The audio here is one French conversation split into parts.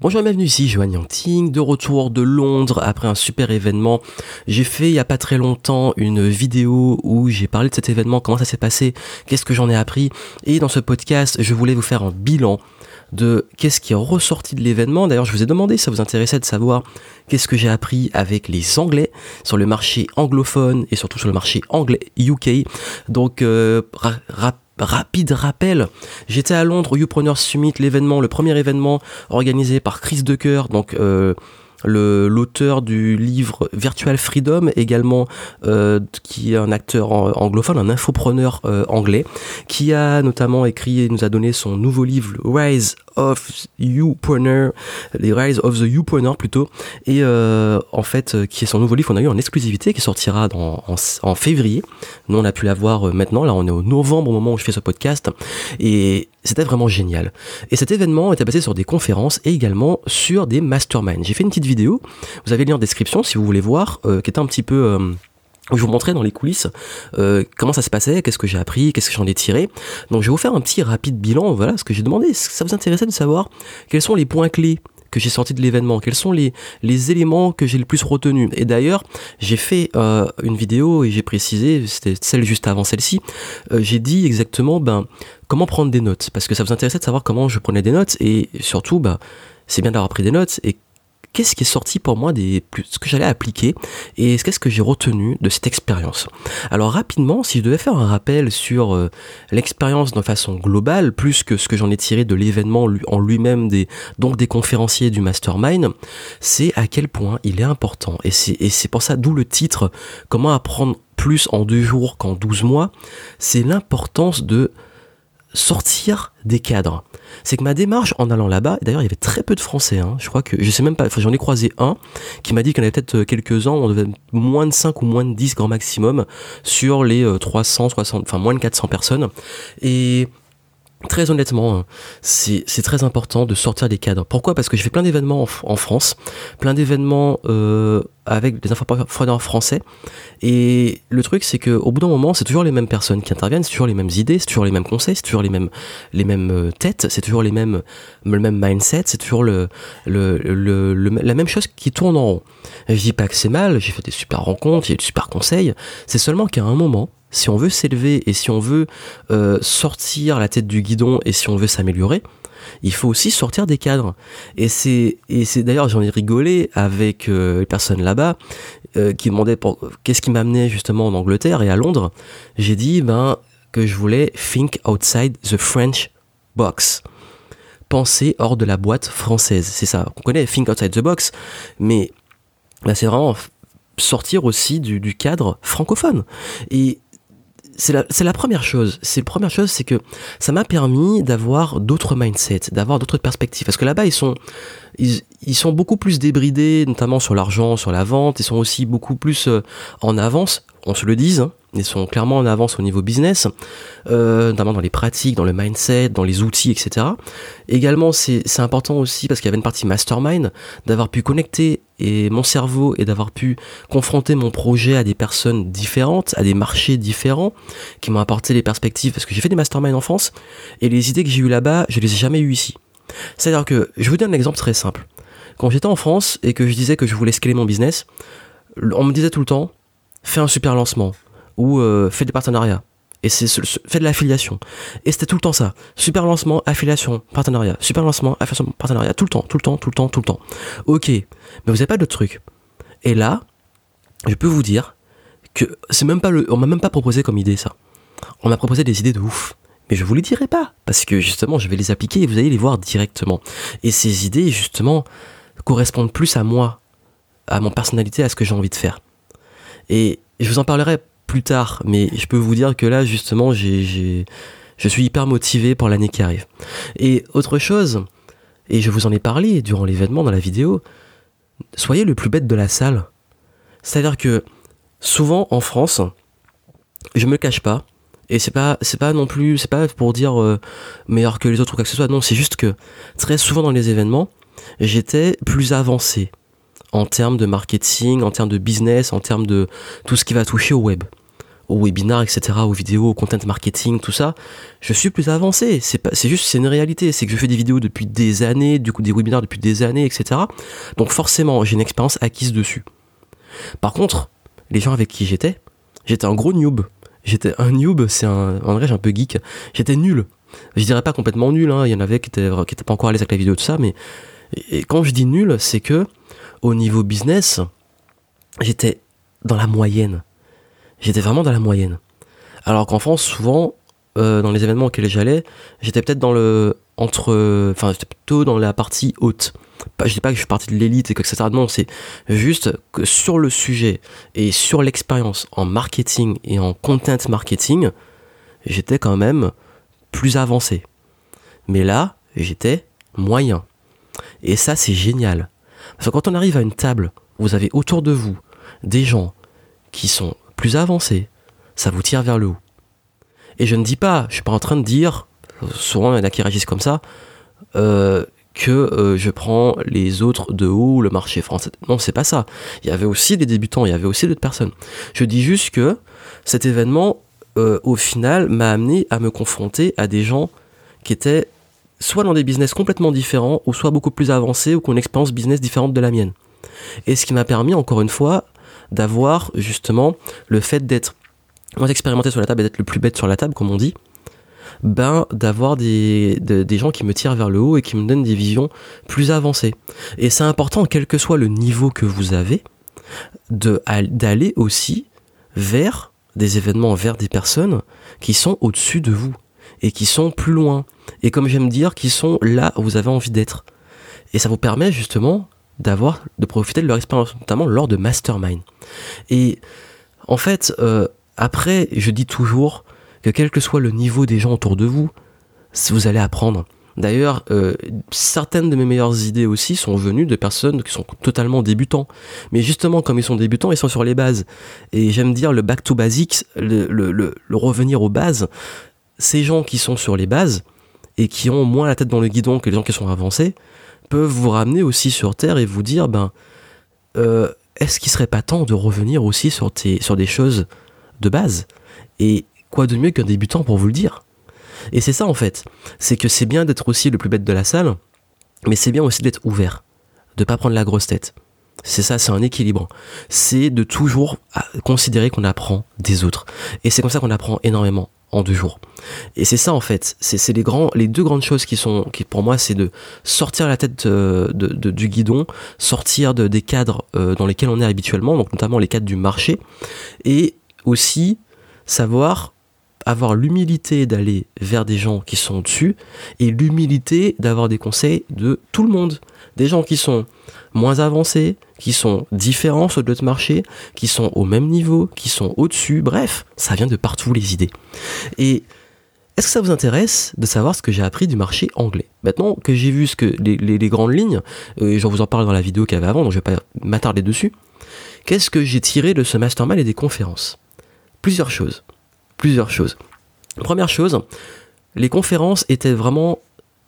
Bonjour et bienvenue ici, Joanne Yangting, de retour de Londres après un super événement. J'ai fait il y a pas très longtemps une vidéo où j'ai parlé de cet événement, comment ça s'est passé, qu'est-ce que j'en ai appris. Et dans ce podcast, je voulais vous faire un bilan de qu'est-ce qui est ressorti de l'événement. D'ailleurs, je vous ai demandé si ça vous intéressait de savoir qu'est-ce que j'ai appris avec les Anglais sur le marché anglophone et surtout sur le marché anglais UK. Donc, euh, rapide rappel, j'étais à Londres au Youpreneur Summit, l'événement, le premier événement organisé par Chris Decker, donc euh, l'auteur du livre Virtual Freedom, également euh, qui est un acteur anglophone, un infopreneur euh, anglais, qui a notamment écrit et nous a donné son nouveau livre Rise of YouPreneur, les Rise of the YouPreneur plutôt, et euh, en fait euh, qui est son nouveau livre qu'on a eu en exclusivité qui sortira dans, en, février. Nous on a pu l'avoir euh, maintenant, là on est au novembre au moment où je fais ce podcast, et c'était vraiment génial. Et cet événement était basé sur des conférences et également sur des masterminds. J'ai fait une petite vidéo, vous avez le lien en description si vous voulez voir, qui était un petit peu je vous montrais dans les coulisses euh, comment ça se passait, qu'est-ce que j'ai appris, qu'est-ce que j'en ai tiré. Donc je vais vous faire un petit rapide bilan, voilà ce que j'ai demandé. Ça vous intéressait de savoir quels sont les points clés que j'ai sortis de l'événement, quels sont les, les éléments que j'ai le plus retenus. Et d'ailleurs, j'ai fait euh, une vidéo et j'ai précisé, c'était celle juste avant celle-ci, euh, j'ai dit exactement ben, comment prendre des notes, parce que ça vous intéressait de savoir comment je prenais des notes, et surtout, ben, c'est bien d'avoir pris des notes, et qu'est-ce qui est sorti pour moi des ce que j'allais appliquer et qu'est-ce que j'ai retenu de cette expérience. Alors rapidement, si je devais faire un rappel sur euh, l'expérience de façon globale, plus que ce que j'en ai tiré de l'événement en lui-même, des, donc des conférenciers du mastermind, c'est à quel point il est important. Et c'est pour ça, d'où le titre, comment apprendre plus en deux jours qu'en douze mois, c'est l'importance de sortir des cadres. C'est que ma démarche en allant là-bas, d'ailleurs il y avait très peu de Français, hein, je crois que, je sais même pas, enfin j'en ai croisé un qui m'a dit qu'il y en avait peut-être euh, quelques-uns, on devait moins de 5 ou moins de 10 grand maximum sur les 360, euh, enfin moins de 400 personnes. Et Très honnêtement, hein, c'est très important de sortir des cadres. Pourquoi? Parce que je fais plein d'événements en, France, plein d'événements euh, avec des infopreneurs français. Et le truc, c'est qu'au bout d'un moment, c'est toujours les mêmes personnes qui interviennent, c'est toujours les mêmes idées, c'est toujours les mêmes conseils, c'est toujours les mêmes, les mêmes euh, têtes, c'est toujours les mêmes, le même mindset, c'est toujours le, le, le, la même chose qui tourne en rond. Je dis pas que c'est mal, j'ai fait des super rencontres, j'ai eu des super conseils. C'est seulement qu'à un moment, si on veut s'élever et si on veut euh, sortir la tête du guidon et si on veut s'améliorer, il faut aussi sortir des cadres. Et c'est et c'est d'ailleurs j'en ai rigolé avec euh, les personnes là-bas euh, qui demandaient qu'est-ce qui m'amenait justement en Angleterre et à Londres. J'ai dit ben que je voulais think outside the French box. Penser hors de la boîte française. C'est ça. On connaît think outside the box, mais ben, c'est vraiment sortir aussi du, du cadre francophone. Et c'est la, la, première chose. C'est la première chose, c'est que ça m'a permis d'avoir d'autres mindsets, d'avoir d'autres perspectives. Parce que là-bas, ils sont, ils, ils, sont beaucoup plus débridés, notamment sur l'argent, sur la vente. Ils sont aussi beaucoup plus euh, en avance. On se le dise. Hein, ils sont clairement en avance au niveau business, euh, notamment dans les pratiques, dans le mindset, dans les outils, etc. Également, c'est important aussi parce qu'il y avait une partie mastermind, d'avoir pu connecter et mon cerveau et d'avoir pu confronter mon projet à des personnes différentes, à des marchés différents, qui m'ont apporté les perspectives, parce que j'ai fait des masterminds en France, et les idées que j'ai eues là-bas, je les ai jamais eues ici. C'est-à-dire que, je vous donne un exemple très simple. Quand j'étais en France et que je disais que je voulais scaler mon business, on me disait tout le temps, fais un super lancement, ou euh, fais des partenariats. Et c'est fais de l'affiliation. Et c'était tout le temps ça. Super lancement, affiliation, partenariat. Super lancement, affiliation, partenariat. Tout le temps, tout le temps, tout le temps, tout le temps. Ok. Mais vous n'avez pas d'autres trucs. Et là, je peux vous dire que c'est même pas le, on m'a même pas proposé comme idée ça. On m'a proposé des idées de ouf. Mais je vous les dirai pas. Parce que justement, je vais les appliquer et vous allez les voir directement. Et ces idées, justement, correspondent plus à moi, à mon personnalité, à ce que j'ai envie de faire. Et je vous en parlerai plus tard, mais je peux vous dire que là, justement, je suis hyper motivé pour l'année qui arrive. Et autre chose, et je vous en ai parlé durant l'événement dans la vidéo, soyez le plus bête de la salle. C'est-à-dire que souvent en France, je me cache pas, et c'est pas c'est pas non plus c'est pas pour dire euh, meilleur que les autres ou quoi que ce soit non c'est juste que très souvent dans les événements j'étais plus avancé en termes de marketing en termes de business en termes de tout ce qui va toucher au web au webinar, etc., aux vidéos, au content marketing, tout ça, je suis plus avancé. C'est pas, c'est juste, c'est une réalité. C'est que je fais des vidéos depuis des années, du coup des webinars depuis des années, etc. Donc forcément, j'ai une expérience acquise dessus. Par contre, les gens avec qui j'étais, j'étais un gros noob. J'étais un noob, c'est un, en vrai, j'ai un peu geek. J'étais nul. Je dirais pas complètement nul, hein. Il y en avait qui étaient, qui étaient pas encore à l'aise avec la vidéo, tout ça, mais, et quand je dis nul, c'est que, au niveau business, j'étais dans la moyenne j'étais vraiment dans la moyenne. Alors qu'en France, souvent, euh, dans les événements auxquels j'allais, j'étais peut-être dans le. entre. Enfin, j'étais plutôt dans la partie haute. je dis pas que je suis parti de l'élite et que etc. Non, c'est juste que sur le sujet et sur l'expérience en marketing et en content marketing, j'étais quand même plus avancé. Mais là, j'étais moyen. Et ça, c'est génial. Parce que quand on arrive à une table, vous avez autour de vous des gens qui sont plus avancé, ça vous tire vers le haut. Et je ne dis pas, je suis pas en train de dire, souvent il y en a qui réagissent comme ça, euh, que euh, je prends les autres de haut, le marché français. Non, c'est pas ça. Il y avait aussi des débutants, il y avait aussi d'autres personnes. Je dis juste que cet événement, euh, au final, m'a amené à me confronter à des gens qui étaient soit dans des business complètement différents, ou soit beaucoup plus avancés, ou qui ont une expérience business différente de la mienne. Et ce qui m'a permis, encore une fois, d'avoir justement le fait d'être moins expérimenté sur la table et d'être le plus bête sur la table, comme on dit, ben d'avoir des, des gens qui me tirent vers le haut et qui me donnent des visions plus avancées. Et c'est important, quel que soit le niveau que vous avez, d'aller aussi vers des événements, vers des personnes qui sont au-dessus de vous et qui sont plus loin. Et comme j'aime dire, qui sont là où vous avez envie d'être. Et ça vous permet justement d'avoir, de profiter de leur expérience, notamment lors de mastermind. Et en fait, euh, après, je dis toujours que quel que soit le niveau des gens autour de vous, vous allez apprendre. D'ailleurs, euh, certaines de mes meilleures idées aussi sont venues de personnes qui sont totalement débutants. Mais justement, comme ils sont débutants, ils sont sur les bases. Et j'aime dire le back to basics, le, revenir aux bases. Ces gens qui sont sur les bases et qui ont moins la tête dans le guidon que les gens qui sont avancés, peuvent vous ramener aussi sur Terre et vous dire, ben, euh, est-ce qu'il serait pas temps de revenir aussi sur, sur des choses de base? Et quoi de mieux qu'un débutant pour vous le dire? Et c'est ça en fait, c'est que c'est bien d'être aussi le plus bête de la salle, mais c'est bien aussi d'être ouvert, de pas prendre la grosse tête. C'est ça, c'est un équilibre. C'est de toujours considérer qu'on apprend des autres. Et c'est comme ça qu'on apprend énormément en deux jours. Et c'est ça en fait, c'est les, deux grandes choses qui sont, qui pour moi, c'est de sortir la tête euh, du guidon, sortir de, des cadres euh, dans lesquels on est habituellement, donc notamment les cadres du marché, et aussi savoir avoir l'humilité d'aller vers des gens qui sont au-dessus et l'humilité d'avoir des conseils de tout le monde. Des gens qui sont moins avancés, qui sont différents sur d'autres marchés, qui sont au même niveau, qui sont au-dessus. Bref, ça vient de partout les idées. Et est-ce que ça vous intéresse de savoir ce que j'ai appris du marché anglais? Maintenant que j'ai vu ce que les, grandes lignes, euh, et je vous en parle dans la vidéo qu'il y avait avant, donc je vais pas m'attarder dessus, qu'est-ce que j'ai tiré de ce mastermind et des conférences? Plusieurs choses. Plusieurs choses. Première chose, les conférences étaient vraiment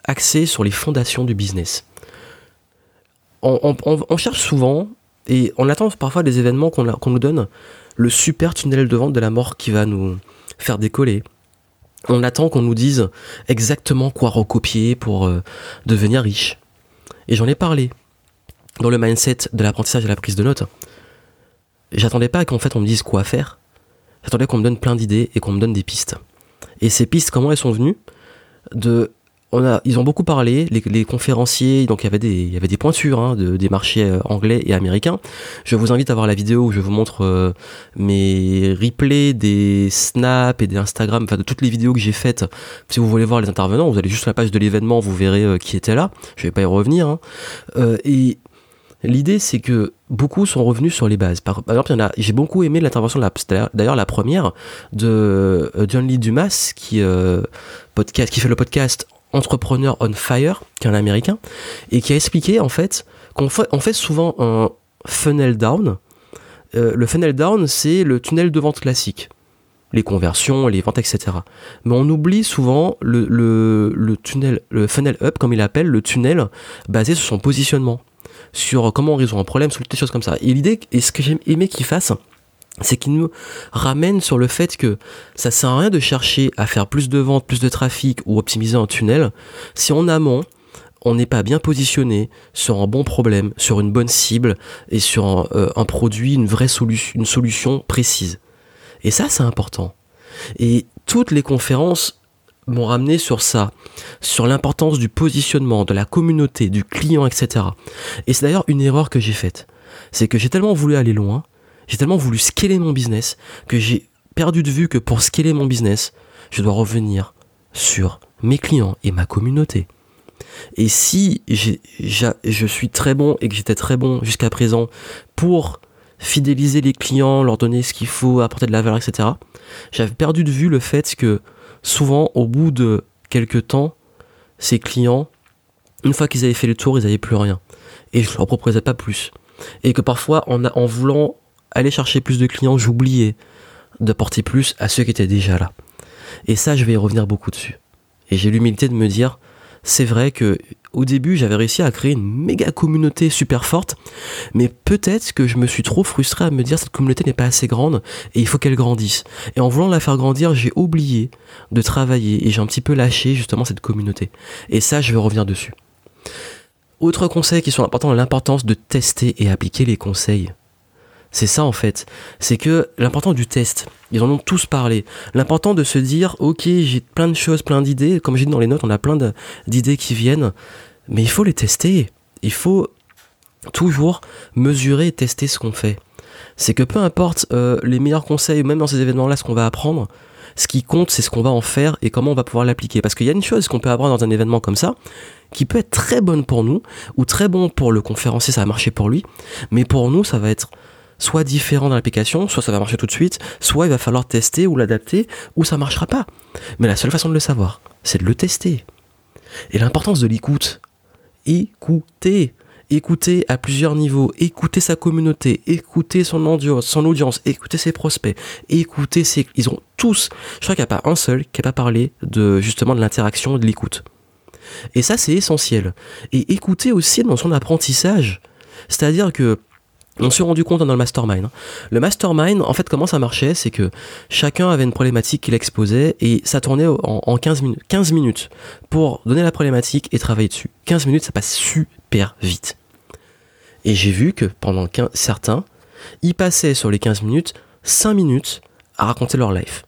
axées sur les fondations du business on, cherche souvent, et on attend parfois des événements qu'on nous donne, le super tunnel de vente de la mort qui va nous faire décoller. On attend qu'on nous dise exactement quoi recopier pour euh, devenir riche. Et j'en ai parlé dans le mindset de l'apprentissage et la prise de notes. J'attendais pas qu'en fait on me dise quoi faire. J'attendais qu'on me donne plein d'idées et qu'on me donne des pistes. Et ces pistes, comment elles sont venues De a, ils ont beaucoup parlé, les, conférenciers, donc il y avait des, il y avait des pointures hein, de, des marchés euh, anglais et américains. Je vous invite à voir la vidéo où je vous montre euh, mes replays des snaps et des Instagram, enfin de toutes les vidéos que j'ai faites. Si vous voulez voir les intervenants, vous allez juste sur la page de l'événement, vous verrez euh, qui était là. Je vais pas y revenir. Hein. et L'idée, c'est que beaucoup sont revenus sur les bases. Par, exemple, j'ai beaucoup aimé l'intervention, d'ailleurs la première, de John Lee Dumas, qui, podcast, qui fait le podcast Entrepreneur on Fire, qui est un américain, et qui a expliqué en fait qu'on fait, souvent un funnel down. Euh, le funnel down, c'est le tunnel de vente classique. Les conversions, les ventes, etc. Mais on oublie souvent le, le funnel up, comme il appelle, le tunnel basé sur son positionnement, sur comment on résout un problème, sur des choses comme ça. Et l'idée, et ce que j'ai aimé qu'il fasse, c'est qu'il nous ramène sur le fait que ça sert à rien de chercher à faire plus de ventes, plus de trafic ou optimiser un tunnel si en amont on n'est pas bien positionné sur un bon problème, sur une bonne cible et sur un, euh, un produit, une vraie solution, une solution précise. Et ça, c'est important. Et toutes les conférences m'ont ramené sur ça, sur l'importance du positionnement, de la communauté, du client, etc. Et c'est d'ailleurs une erreur que j'ai faite. C'est que j'ai tellement voulu aller loin j'ai tellement voulu scaler mon business que j'ai perdu de vue que pour scaler mon business, je dois revenir sur mes clients et ma communauté. Et si je suis très bon et que j'étais très bon jusqu'à présent pour fidéliser les clients, leur donner ce qu'il faut, apporter de la valeur, etc., j'avais perdu de vue le fait que souvent, au bout de quelques temps, ces clients, une fois qu'ils avaient fait le tour, ils n'avaient plus rien. Et je leur proposais pas plus. Et que parfois, en, en voulant aller chercher plus de clients, j'oubliais d'apporter plus à ceux qui étaient déjà là. Et ça, je vais y revenir beaucoup dessus. Et j'ai l'humilité de me dire, c'est vrai que au début, j'avais réussi à créer une méga communauté super forte, mais peut-être que je me suis trop frustré à me dire cette communauté n'est pas assez grande et il faut qu'elle grandisse. Et en voulant la faire grandir, j'ai oublié de travailler et j'ai un petit peu lâché justement cette communauté. Et ça, je vais revenir dessus. Autre conseil qui sont importants, l'importance de tester et appliquer les conseils. C'est ça en fait. C'est que l'important du test, ils en ont tous parlé. L'important de se dire, ok, j'ai plein de choses, plein d'idées. Comme j'ai dit dans les notes, on a plein d'idées qui viennent. Mais il faut les tester. Il faut toujours mesurer et tester ce qu'on fait. C'est que peu importe euh, les meilleurs conseils, même dans ces événements-là, ce qu'on va apprendre, ce qui compte, c'est ce qu'on va en faire et comment on va pouvoir l'appliquer. Parce qu'il y a une chose qu'on peut apprendre dans un événement comme ça, qui peut être très bonne pour nous, ou très bon pour le conférencier, ça va marcher pour lui, mais pour nous, ça va être soit différent dans l'application, soit ça va marcher tout de suite, soit il va falloir tester ou l'adapter, ou ça marchera pas. Mais la seule façon de le savoir, c'est de le tester. Et l'importance de l'écoute. Écouter. Écouter à plusieurs niveaux, écouter sa communauté, écouter son audience, son audience, écouter ses prospects, écouter ses... Ils ont tous, je crois qu'il n'y a pas un seul qui n'a pas parlé de, justement de l'interaction et de l'écoute. Et ça, c'est essentiel. Et écouter aussi dans son apprentissage. C'est-à-dire que on s'est rendu compte dans le mastermind. Hein. Le mastermind, en fait, comment ça marchait C'est que chacun avait une problématique qu'il exposait et ça tournait en, 15 minutes. 15 minutes pour donner la problématique et travailler dessus. 15 minutes, ça passe super vite. Et j'ai vu que pendant certains, ils passaient sur les 15 minutes 5 minutes à raconter leur life.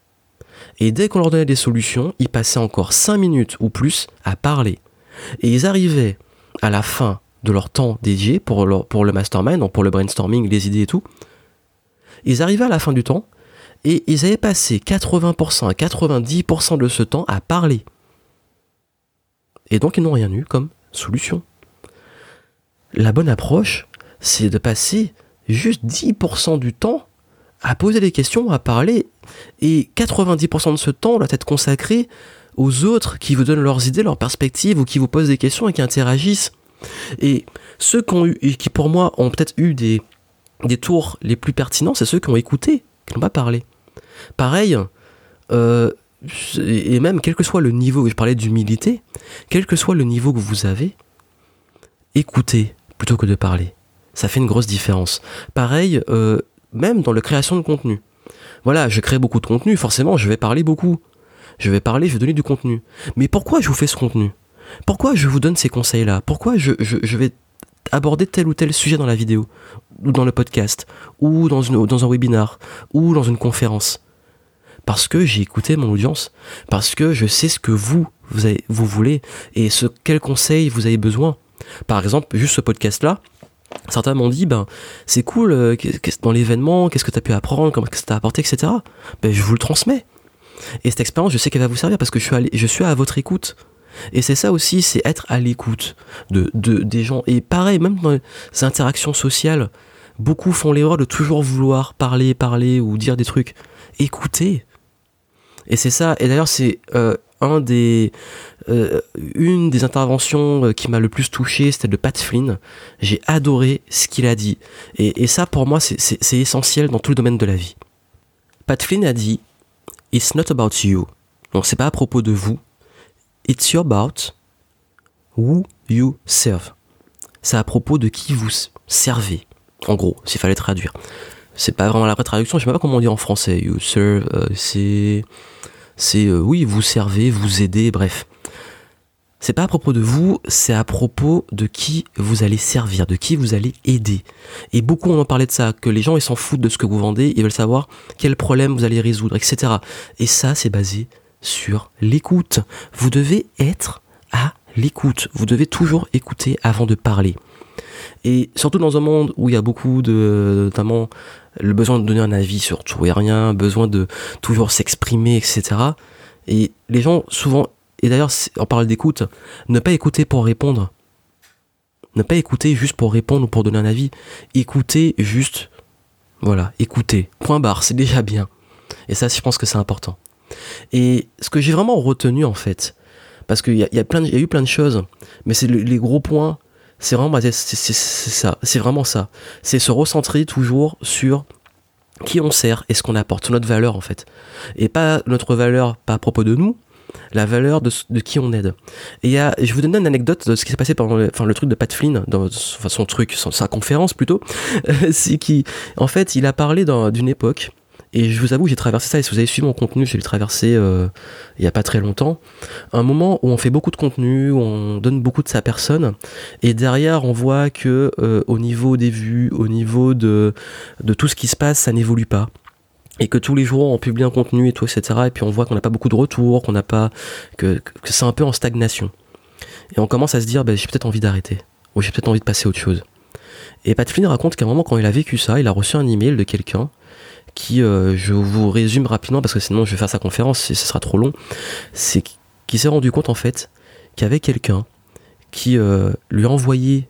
Et dès qu'on leur donnait des solutions, ils passaient encore 5 minutes ou plus à parler. Et ils arrivaient à la fin de leur temps dédié pour, le mastermind, donc pour le brainstorming, les idées et tout. Ils arrivaient à la fin du temps et ils avaient passé 80% à 90% de ce temps à parler. Et donc ils n'ont rien eu comme solution. La bonne approche, c'est de passer juste 10% du temps à poser des questions, à parler, et 90% de ce temps doit être consacré aux autres qui vous donnent leurs idées, leurs perspectives, ou qui vous posent des questions et qui interagissent. Et ceux qui ont eu, qui pour moi ont peut-être eu des, des tours les plus pertinents, c'est ceux qui ont écouté, qui n'ont pas parlé. Pareil, euh, et même quel que soit le niveau, je parlais d'humilité, quel que soit le niveau que vous avez, écoutez plutôt que de parler. Ça fait une grosse différence. Pareil, euh, même dans la création de contenu. Voilà, je crée beaucoup de contenu, forcément, je vais parler beaucoup. Je vais parler, je vais donner du contenu. Mais pourquoi je vous fais ce contenu? Pourquoi je vous donne ces conseils-là? Pourquoi je, vais aborder tel ou tel sujet dans la vidéo, ou dans le podcast, ou dans, un webinar, ou dans une conférence? Parce que j'ai écouté mon audience, parce que je sais ce que vous, avez, voulez, et ce quel conseil vous avez besoin. Par exemple, juste ce podcast-là, certains m'ont dit, ben, c'est cool, euh, dans l'événement, qu'est-ce que tu as pu apprendre, comment que ça t'a apporté, etc. Ben, je vous le transmets. Et cette expérience, je sais qu'elle va vous servir parce que je suis, je suis à votre écoute. Et c'est ça aussi, c'est être à l'écoute de, des gens. Et pareil, même dans les interactions sociales, beaucoup font l'erreur de toujours vouloir parler, parler ou dire des trucs. Écoutez. Et c'est ça. Et d'ailleurs, c'est euh, euh, une des interventions euh, qui m'a le plus touché, c'était de Pat Flynn. J'ai adoré ce qu'il a dit. Et, et ça, pour moi, c'est essentiel dans tout le domaine de la vie. Pat Flynn a dit It's not about you. Donc, c'est pas à propos de vous, It's about who you serve. C'est à propos de qui vous servez, en gros, s'il fallait traduire. c'est pas vraiment la vraie traduction, je sais pas comment on dit en français. You serve, euh, c'est. C'est. Euh, oui, vous servez, vous aidez, bref. C'est pas à propos de vous, c'est à propos de qui vous allez servir, de qui vous allez aider. Et beaucoup on en parlait de ça, que les gens ils s'en foutent de ce que vous vendez, ils veulent savoir quel problème vous allez résoudre, etc. Et ça, c'est basé sur l'écoute. Vous devez être à l'écoute. Vous devez toujours écouter avant de parler. Et surtout dans un monde où il y a beaucoup de, notamment le besoin de donner un avis sur tout et rien, besoin de toujours s'exprimer, etc. Et les gens souvent, et d'ailleurs on parle d'écoute, ne pas écouter pour répondre. Ne pas écouter juste pour répondre ou pour donner un avis. Écouter juste, voilà, écouter. Point barre, c'est déjà bien. Et ça, je pense que c'est important. Et ce que j'ai vraiment retenu en fait, parce qu'il y a, eu plein de choses, mais c'est les gros points c'est vraiment, c'est ça, c'est vraiment ça. C'est se recentrer toujours sur qui on sert et ce qu'on apporte, notre valeur en fait. Et pas notre valeur, pas à propos de nous, la valeur de, qui on aide. Et je vous donne une anecdote de ce qui s'est passé pendant le truc de Pat Flynn, dans son truc, sa conférence plutôt. c'est qui, en fait, il a parlé d'une époque et je vous avoue, j'ai traversé ça, et si vous avez suivi mon contenu, j'ai traversé euh, il n'y a pas très longtemps. Un moment où on fait beaucoup de contenu, où on donne beaucoup de sa personne, et derrière, on voit que euh, au niveau des vues, au niveau de, de tout ce qui se passe, ça n'évolue pas et que tous les jours on publie un contenu et tout etc et puis on voit qu'on n'a pas beaucoup de retours qu'on n'a pas que, que c'est un peu en stagnation et on commence à se dire ben, j'ai peut-être envie d'arrêter ou j'ai peut-être envie de passer à autre chose et Pat Flynn raconte qu'à un moment quand il a vécu ça il a reçu un email de quelqu'un qui, euh, je vous résume rapidement parce que sinon je vais faire sa conférence et ce sera trop long, c'est qu'il s'est rendu compte en fait qu'il y avait quelqu'un qui euh, lui envoyait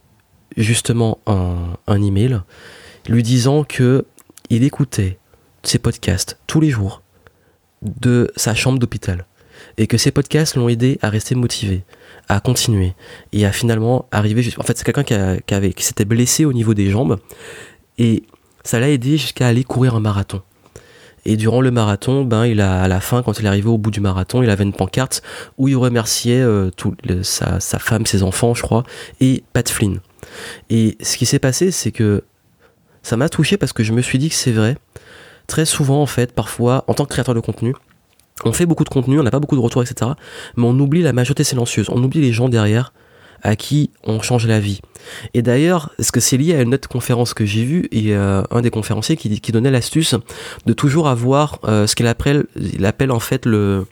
justement un, un email lui disant que il écoutait ses podcasts tous les jours de sa chambre d'hôpital et que ces podcasts l'ont aidé à rester motivé, à continuer et à finalement arriver. En fait, c'est quelqu'un qui, avait, qui s'était blessé au niveau des jambes et ça l'a aidé jusqu'à aller courir un marathon. Et durant le marathon, ben, il a, à la fin, quand il est arrivé au bout du marathon, il avait une pancarte où il remerciait euh, sa, sa, femme, ses enfants, je crois, et Pat Flynn. Et ce qui s'est passé, c'est que ça m'a touché parce que je me suis dit que c'est vrai. Très souvent, en fait, parfois, en tant que créateur de contenu, on fait beaucoup de contenu, on n'a pas beaucoup de retours, etc. Mais on oublie la majorité silencieuse. On oublie les gens derrière à qui on change la vie. Et d'ailleurs, est-ce que c'est lié à une autre conférence que j'ai vue et euh, un des conférenciers qui, donnait l'astuce de toujours avoir euh, ce qu'il appelle, il appelle en fait le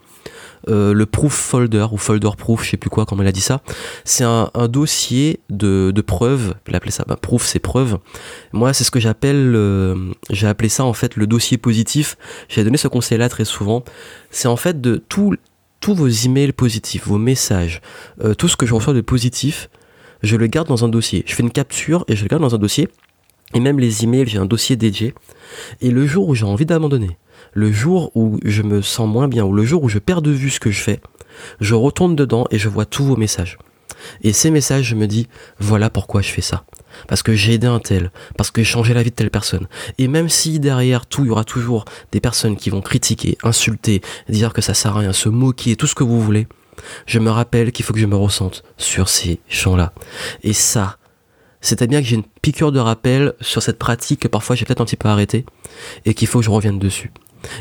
euh, le proof folder ou folder proof, je sais plus quoi, comment il a dit ça. C'est un, dossier de, de preuves. Il appelait ça, bah, proof, c'est preuve. Moi, c'est ce que j'appelle, j'ai appelé ça en fait le dossier positif. J'ai donné ce conseil-là très souvent. C'est en fait de tous vos emails positifs, vos messages, tout ce que je reçois de positif, je le garde dans un dossier. Je fais une capture et je le garde dans un dossier. Et même les emails, j'ai un dossier dédié. Et le jour où j'ai envie d'abandonner, le jour où je me sens moins bien, ou le jour où je perds de vue ce que je fais, je retourne dedans et je vois tous vos messages. Et ces messages, je me dis, voilà pourquoi je fais ça parce que j'ai aidé un tel, parce que j'ai changé la vie de telle personne. Et même si derrière tout, il y aura toujours des personnes qui vont critiquer, insulter, dire que ça sert à rien, se moquer, tout ce que vous voulez, je me rappelle qu'il faut que je me ressente sur ces champs-là. Et ça, c'est bien que j'ai une piqûre de rappel sur cette pratique que parfois j'ai peut-être un petit peu arrêté et qu'il faut que je revienne dessus.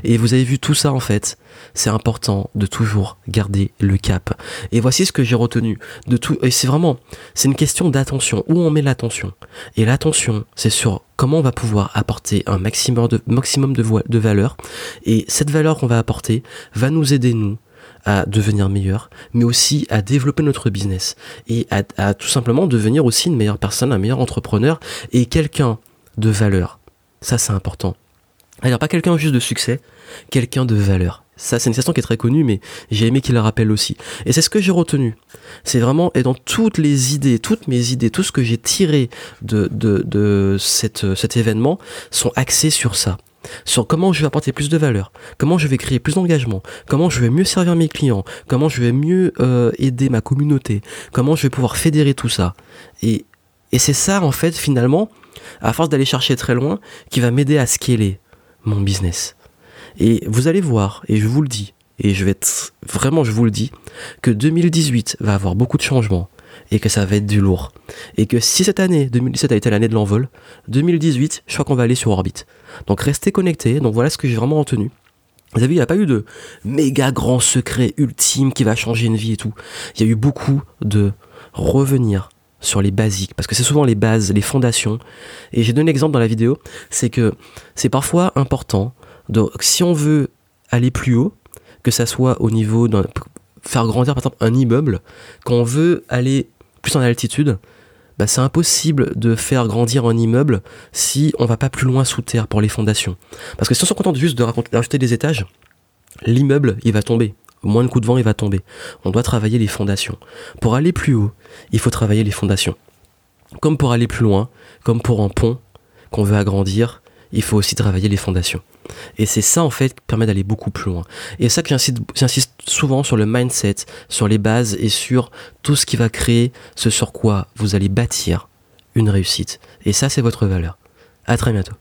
Et vous avez vu tout ça en fait. C'est important de toujours garder le cap. Et voici ce que j'ai retenu de tout. Et c'est vraiment, c'est une question d'attention. Où on met l'attention? Et l'attention, c'est sur comment on va pouvoir apporter un maximum de, maximum de, de valeur. Et cette valeur qu'on va apporter va nous aider nous à devenir meilleur, mais aussi à développer notre business et à, tout simplement devenir aussi une meilleure personne, un meilleur entrepreneur et quelqu'un de valeur. Ça, c'est important. Alors pas quelqu'un juste de succès, quelqu'un de valeur. Ça, c'est une citation qui est très connue, mais j'ai aimé qu'il la rappelle aussi. Et c'est ce que j'ai retenu. C'est vraiment, et dans toutes les idées, toutes mes idées, tout ce que j'ai tiré de, de, cet événement sont axés sur ça. Sur comment je vais apporter plus de valeur, comment je vais créer plus d'engagement, comment je vais mieux servir mes clients, comment je vais mieux euh, aider ma communauté, comment je vais pouvoir fédérer tout ça. Et, et c'est ça, en fait, finalement, à force d'aller chercher très loin, qui va m'aider à scaler mon business. Et vous allez voir, et je vous le dis, et je vais être vraiment, je vous le dis, que 2018 va avoir beaucoup de changements, et que ça va être du lourd. Et que si cette année, 2017 a été l'année de l'envol, 2018, je crois qu'on va aller sur orbite. Donc restez connectés. Donc voilà ce que j'ai vraiment retenu. Vous avez vu, il n'y a pas eu de méga grand secret ultime qui va changer une vie et tout. Il y a eu beaucoup de revenir sur les basiques, parce que c'est souvent les bases, les fondations. Et j'ai donné un exemple dans la vidéo, c'est que c'est parfois important, de, si on veut aller plus haut, que ça soit au niveau d'un... faire grandir par exemple un immeuble, quand on veut aller plus en altitude, bah, c'est impossible de faire grandir un immeuble si on va pas plus loin sous terre pour les fondations. Parce que si on se contente juste de rajouter des étages, l'immeuble, il va tomber. Moins de coups de vent, il va tomber. On doit travailler les fondations. Pour aller plus haut, il faut travailler les fondations. Comme pour aller plus loin, comme pour un pont qu'on veut agrandir, il faut aussi travailler les fondations. Et c'est ça en fait qui permet d'aller beaucoup plus loin. Et ça que j'insiste souvent sur le mindset, sur les bases et sur tout ce qui va créer ce sur quoi vous allez bâtir une réussite. Et ça c'est votre valeur. À très bientôt.